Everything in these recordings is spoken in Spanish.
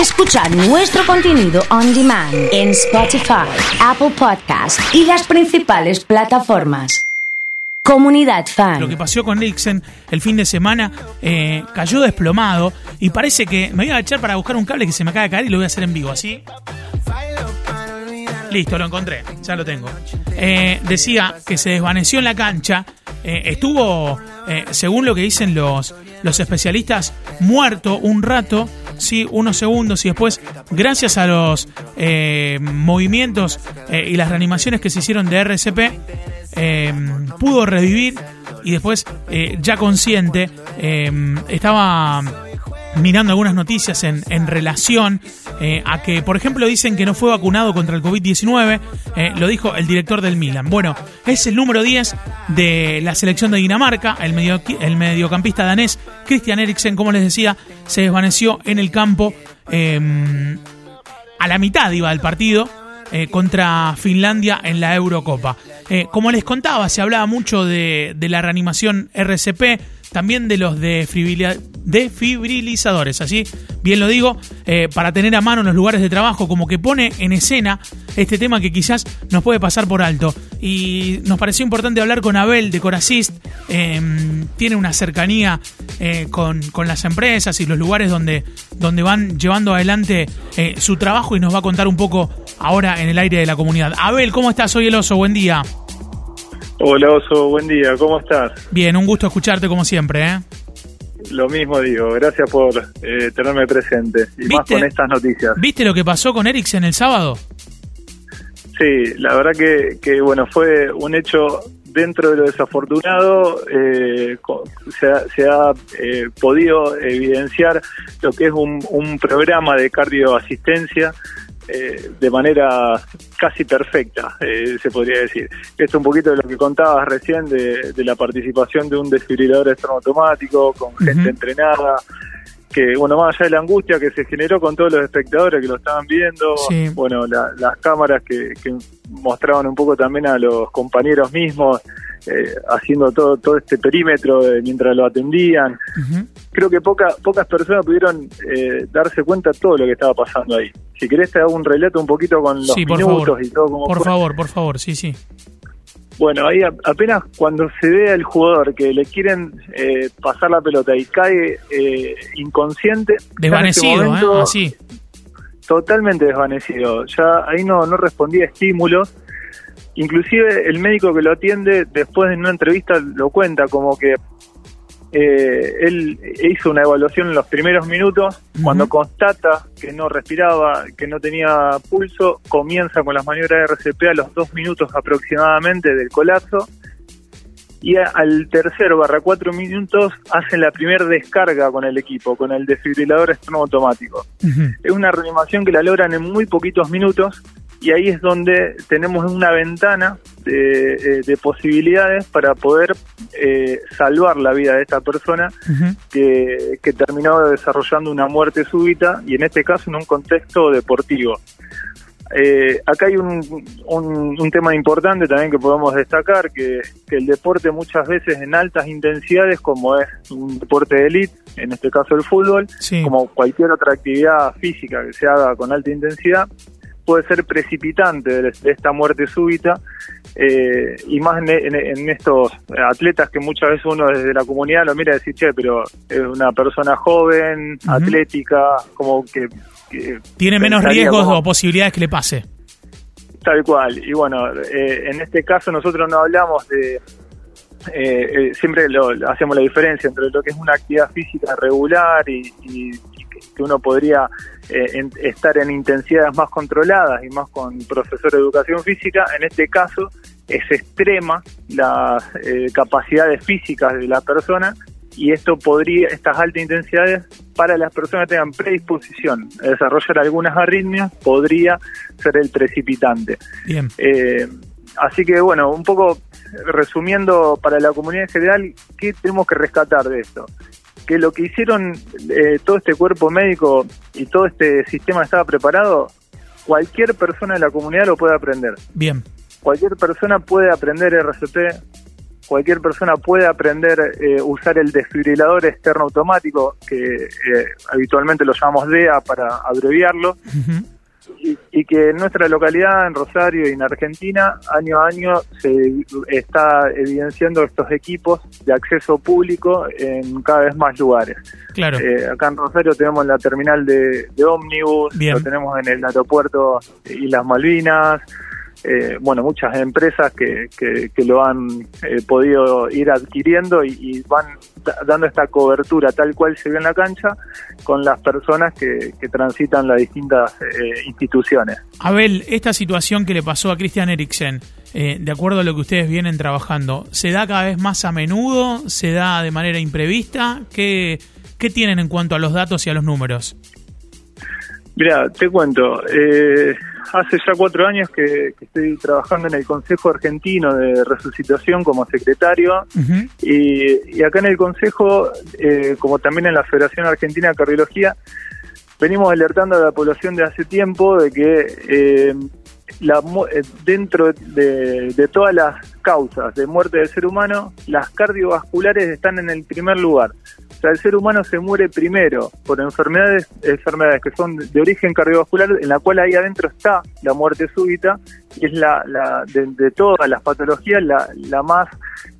Escuchar nuestro contenido on demand en Spotify, Apple Podcast y las principales plataformas. Comunidad Fan. Lo que pasó con Eriksen el fin de semana eh, cayó desplomado y parece que me voy a echar para buscar un cable que se me acaba de caer y lo voy a hacer en vivo, así. Listo, lo encontré, ya lo tengo. Eh, decía que se desvaneció en la cancha, eh, estuvo, según lo que dicen los, los especialistas, muerto un rato, sí, unos segundos y después, gracias a los eh, movimientos eh, y las reanimaciones que se hicieron de RCP, eh, pudo revivir y después, eh, ya consciente, eh, estaba mirando algunas noticias en, en relación eh, a que, por ejemplo, dicen que no fue vacunado contra el COVID-19, eh, lo dijo el director del Milan. Bueno, es el número 10 de la selección de Dinamarca, el, medio, el mediocampista danés Christian Eriksen, como les decía, se desvaneció en el campo eh, a la mitad iba del partido. Eh, contra Finlandia en la Eurocopa. Eh, como les contaba, se hablaba mucho de, de la reanimación RCP, también de los defibrilizadores, así bien lo digo, eh, para tener a mano en los lugares de trabajo, como que pone en escena este tema que quizás nos puede pasar por alto. Y nos pareció importante hablar con Abel de Corasist, eh, tiene una cercanía con, con las empresas y los lugares donde, donde van llevando adelante su trabajo y nos va a contar un poco ahora en el aire de la comunidad. Abel, ¿cómo estás? Soy el oso, buen día. Hola Oso, buen día, ¿cómo estás? Bien, un gusto escucharte como siempre, ¿eh? Lo mismo digo, gracias por eh, tenerme presente y más con estas noticias. ¿Viste lo que pasó con Eriksen el sábado? Sí, la verdad que, que bueno, fue un hecho dentro de lo desafortunado, eh, co- se ha, se ha, eh, podido evidenciar lo que es un, un programa de cardioasistencia eh, de manera casi perfecta, eh, se podría decir. Esto es un poquito de lo que contabas recién de, de la participación de un desfibrilador externo automático con gente entrenada, que bueno, más allá de la angustia que se generó con todos los espectadores que lo estaban viendo, Sí. bueno, la- las cámaras que, que mostraban un poco también a los compañeros mismos eh, haciendo todo todo este perímetro de- mientras lo atendían. Creo que poca, pocas personas pudieron eh, darse cuenta de todo lo que estaba pasando ahí. Si querés te hago un relato un poquito con los Sí, minutos favor. y todo como Por favor, por favor, sí, sí. bueno, ahí apenas cuando se ve al jugador que le quieren eh, pasar la pelota y cae eh, inconsciente, Desvanecido, ¿eh? momento, Así. totalmente desvanecido. Ya ahí no, no respondía a estímulos. Inclusive el médico que lo atiende después de una entrevista lo cuenta como que eh, él hizo una evaluación en los primeros minutos, cuando constata que no respiraba, que no tenía pulso, comienza con las maniobras de RCP a los dos minutos aproximadamente del colapso y a- al tercer barra cuatro minutos hacen la primera descarga con el equipo, con el desfibrilador externo automático. Es una reanimación que la logran en muy poquitos minutos y ahí es donde tenemos una ventana de, eh, de posibilidades para poder eh, salvar la vida de esta persona que, que terminó desarrollando una muerte súbita y en este caso en un contexto deportivo. Eh, acá hay un, un, un tema importante también que podemos destacar, que, que el deporte muchas veces en altas intensidades, como es un deporte de élite, en este caso el fútbol, Sí. como cualquier otra actividad física que se haga con alta intensidad, puede ser precipitante de, esta muerte súbita eh, y más en, en- en estos atletas que muchas veces uno desde la comunidad lo mira y dice, che, pero es una persona joven, atlética, como que... que Tiene menos riesgos como- o posibilidades que le pase. Tal cual. Y bueno, eh, en este caso nosotros no hablamos de... eh, eh, siempre lo, hacemos la diferencia entre lo que es una actividad física regular y, y- que, uno podría en- estar en intensidades más controladas y más con profesor de educación física. En este caso es extrema las eh, capacidades físicas de la persona y esto podría, estas altas intensidades, para las personas que tengan predisposición a desarrollar algunas arritmias, podría ser el precipitante. Bien. Eh, así que bueno, un poco resumiendo para la comunidad en general, ¿qué tenemos que rescatar de esto? Que lo que hicieron eh, todo este cuerpo médico y todo este sistema estaba preparado, cualquier persona de la comunidad lo puede aprender. Bien. Cualquier persona puede aprender RCP, cualquier persona puede aprender a eh, usar el desfibrilador externo automático, que eh, habitualmente lo llamamos DEA para abreviarlo, y, que en nuestra localidad, en Rosario y en Argentina, año a año se está evidenciando estos equipos de acceso público en cada vez más lugares. Claro. Eh, acá en Rosario tenemos la terminal de, de ómnibus, lo tenemos en el aeropuerto Islas Malvinas, eh, bueno, muchas empresas que, que, lo han eh, podido ir adquiriendo y, van dando esta cobertura tal cual se ve en la cancha con las personas que, transitan las distintas eh, instituciones. Abel, esta situación que le pasó a Christian Eriksen, de acuerdo a lo que ustedes vienen trabajando, ¿se da cada vez más a menudo? ¿Se da de manera imprevista? ¿Qué, qué tienen en cuanto a los datos y a los números? Mira, te cuento. Eh, hace ya cuatro años que, estoy trabajando en el Consejo Argentino de Resucitación como secretario y, acá en el Consejo, eh, como también en la Federación Argentina de Cardiología, venimos alertando a la población de hace tiempo de que eh, la, eh, dentro de, de, todas las causas de muerte del ser humano, las cardiovasculares están en el primer lugar. O sea, el ser humano se muere primero por enfermedades, enfermedades que son de origen cardiovascular, en la cual ahí adentro está la muerte súbita, y es la, la de, todas las patologías la, la más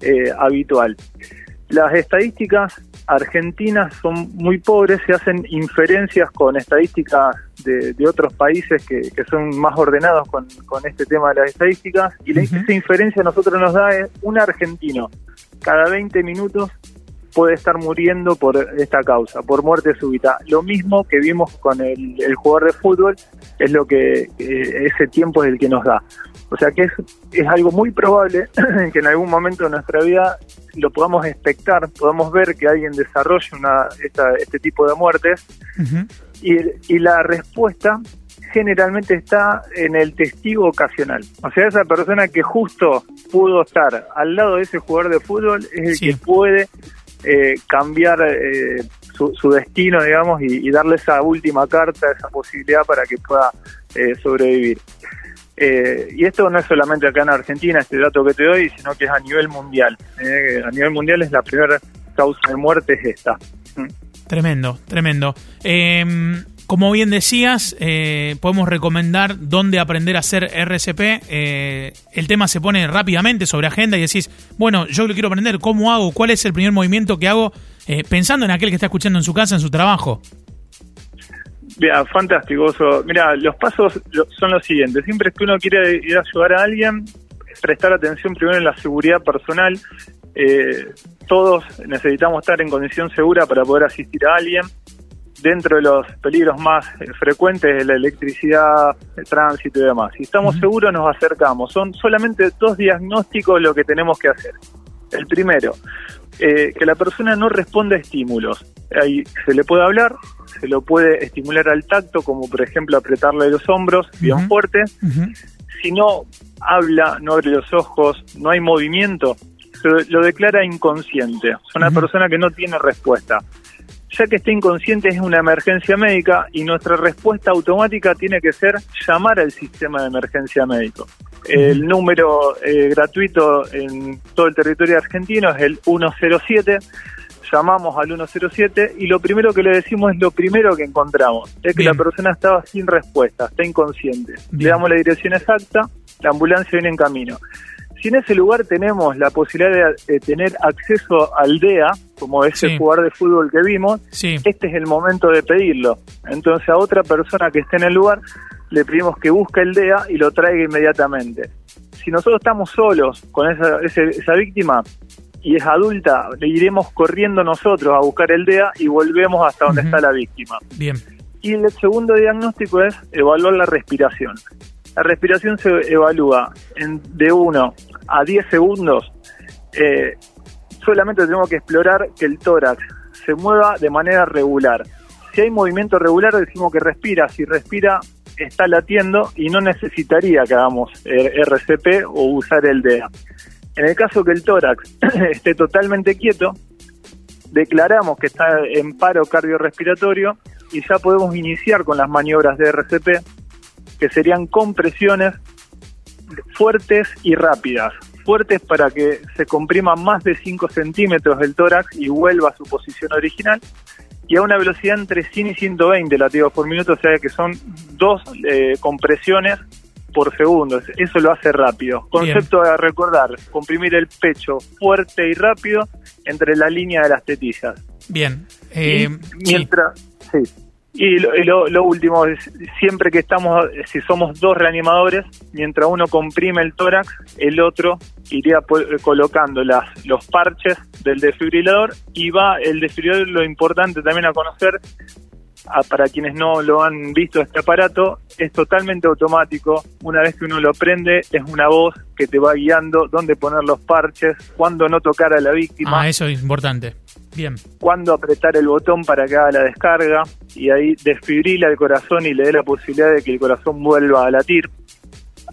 eh, habitual. Las estadísticas argentinas son muy pobres, se hacen inferencias con estadísticas de, otros países que, son más ordenados con, este tema de las estadísticas, y la, esa inferencia a nosotros nos da es un argentino cada 20 minutos puede estar muriendo por esta causa, por muerte súbita. Lo mismo que vimos con el, jugador de fútbol, es lo que eh, ese tiempo es el que nos da. O sea que es, es algo muy probable que en algún momento de nuestra vida lo podamos expectar, podamos ver que alguien desarrolle una, este tipo de muertes y, y la respuesta generalmente está en el testigo ocasional. O sea, esa persona que justo pudo estar al lado de ese jugador de fútbol es el que puede eh, cambiar eh, su, destino, digamos, y, darle esa última carta, esa posibilidad para que pueda eh, sobrevivir. y esto no es solamente acá en Argentina, este dato que te doy, sino que es a nivel mundial. a nivel mundial es la primera causa de muerte es esta. Tremendo, tremendo. Como bien decías, eh, podemos recomendar dónde aprender a hacer RCP. Eh, el tema se pone rápidamente sobre agenda y decís, bueno, yo lo quiero aprender, ¿cómo hago? ¿Cuál es el primer movimiento que hago? Eh, pensando en aquel que está escuchando en su casa, en su trabajo. Mira, fantástico. Mira, los pasos son los siguientes. Siempre que uno quiere ir a ayudar a alguien, prestar atención primero en la seguridad personal. todos necesitamos estar en condición segura para poder asistir a alguien dentro de los peligros más eh, frecuentes de la electricidad, el tránsito y demás. Si estamos seguros nos acercamos. Son solamente dos diagnósticos lo que tenemos que hacer. El primero, eh, que la persona no responda a estímulos. Ahí se le puede hablar, se lo puede estimular al tacto, como por ejemplo apretarle los hombros bien fuerte. Si no habla, no abre los ojos, no hay movimiento, se lo declara inconsciente. Es una persona que no tiene respuesta ya que esté inconsciente es una emergencia médica y nuestra respuesta automática tiene que ser llamar al sistema de emergencia médico. El número eh, gratuito en todo el territorio argentino es el 107. Llamamos al 107 y lo primero que le decimos es lo primero que encontramos, es que la persona estaba sin respuesta, está inconsciente. Le damos la dirección exacta, la ambulancia viene en camino. Si en ese lugar tenemos la posibilidad de, tener acceso al DEA, como ese jugador de fútbol que vimos, este es el momento de pedirlo. Entonces a otra persona que esté en el lugar le pedimos que busque el DEA y lo traiga inmediatamente. Si nosotros estamos solos con esa, esa víctima y es adulta, le iremos corriendo nosotros a buscar el DEA y volvemos hasta donde está la víctima. Bien. Y el segundo diagnóstico es evaluar la respiración. La respiración se evalúa en, de 1 a 10 segundos. Eh, solamente tenemos que explorar que el tórax se mueva de manera regular. Si hay movimiento regular, decimos que respira. Si respira, está latiendo y no necesitaría que hagamos RCP o usar el DEA. En el caso que el tórax esté totalmente quieto, declaramos que está en paro cardiorrespiratorio y ya podemos iniciar con las maniobras de RCP que serían compresiones fuertes y rápidas. fuertes para que se comprima más de 5 centímetros del tórax y vuelva a su posición original y a una velocidad entre 100 y 120 latidos por minuto, o sea que son dos eh, compresiones por segundo. Eso lo hace rápido. Concepto a recordar, comprimir el pecho fuerte y rápido entre la línea de las tetillas. Bien. Eh, mientras, sí. Y lo, último es, siempre que estamos, si somos dos reanimadores, mientras uno comprime el tórax, el otro iría colocando las, los parches del desfibrilador y va el desfibrilador, lo importante también a conocer, para quienes no lo han visto este aparato, es totalmente automático. Una vez que uno lo prende, es una voz que te va guiando dónde poner los parches, cuándo no tocar a la víctima. Ah, eso es importante. Bien. Cuándo apretar el botón para que haga la descarga y ahí desfibrila el corazón y le dé la posibilidad de que el corazón vuelva a latir.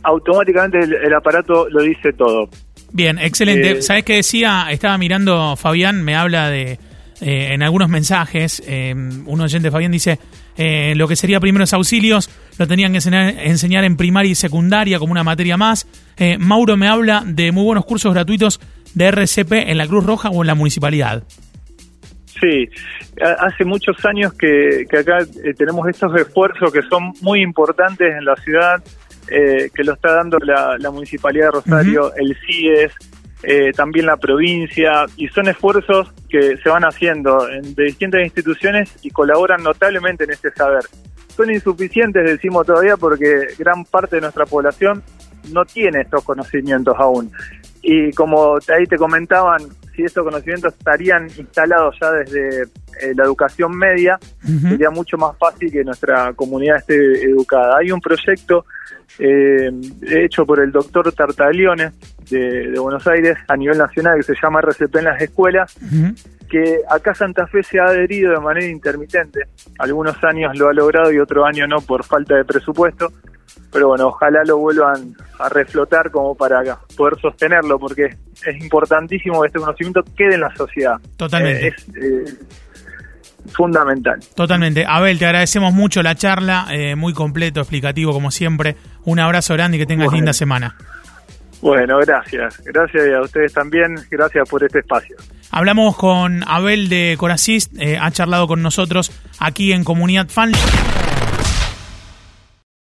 Automáticamente el, aparato lo dice todo. Bien, excelente. Eh, ¿Sabes qué decía? Estaba mirando, Fabián, me habla de eh, en algunos mensajes, eh, un oyente Fabián dice, eh, lo que sería primeros auxilios lo tenían que enseñar, en primaria y secundaria como una materia más. Mauro me habla de muy buenos cursos gratuitos de RCP en la Cruz Roja o en la municipalidad. Sí, hace muchos años que, acá tenemos estos esfuerzos que son muy importantes en la ciudad, que lo está dando la, Municipalidad de Rosario, el CIES, eh, también la provincia, y son esfuerzos que se van haciendo en, de distintas instituciones y colaboran notablemente en este saber. Son insuficientes, decimos todavía, porque gran parte de nuestra población no tiene estos conocimientos aún. Y como ahí te comentaban, si estos conocimientos estarían instalados ya desde eh, la educación media, sería mucho más fácil que nuestra comunidad esté educada. Hay un proyecto eh, hecho por el doctor Tartaglione de, Buenos Aires a nivel nacional que se llama RCP en las escuelas, que acá Santa Fe se ha adherido de manera intermitente. Algunos años lo ha logrado y otro año no por falta de presupuesto pero bueno, ojalá lo vuelvan a reflotar como para poder sostenerlo, porque es importantísimo que este conocimiento quede en la sociedad. Totalmente. Eh, es eh, fundamental. Totalmente. Abel, te agradecemos mucho la charla, eh, muy completo, explicativo como siempre. Un abrazo grande y que tengas linda semana. Bueno, gracias. Gracias a ustedes también. Gracias por este espacio. Hablamos con Abel de Corasist, ha charlado con nosotros aquí en Comunidad Fan.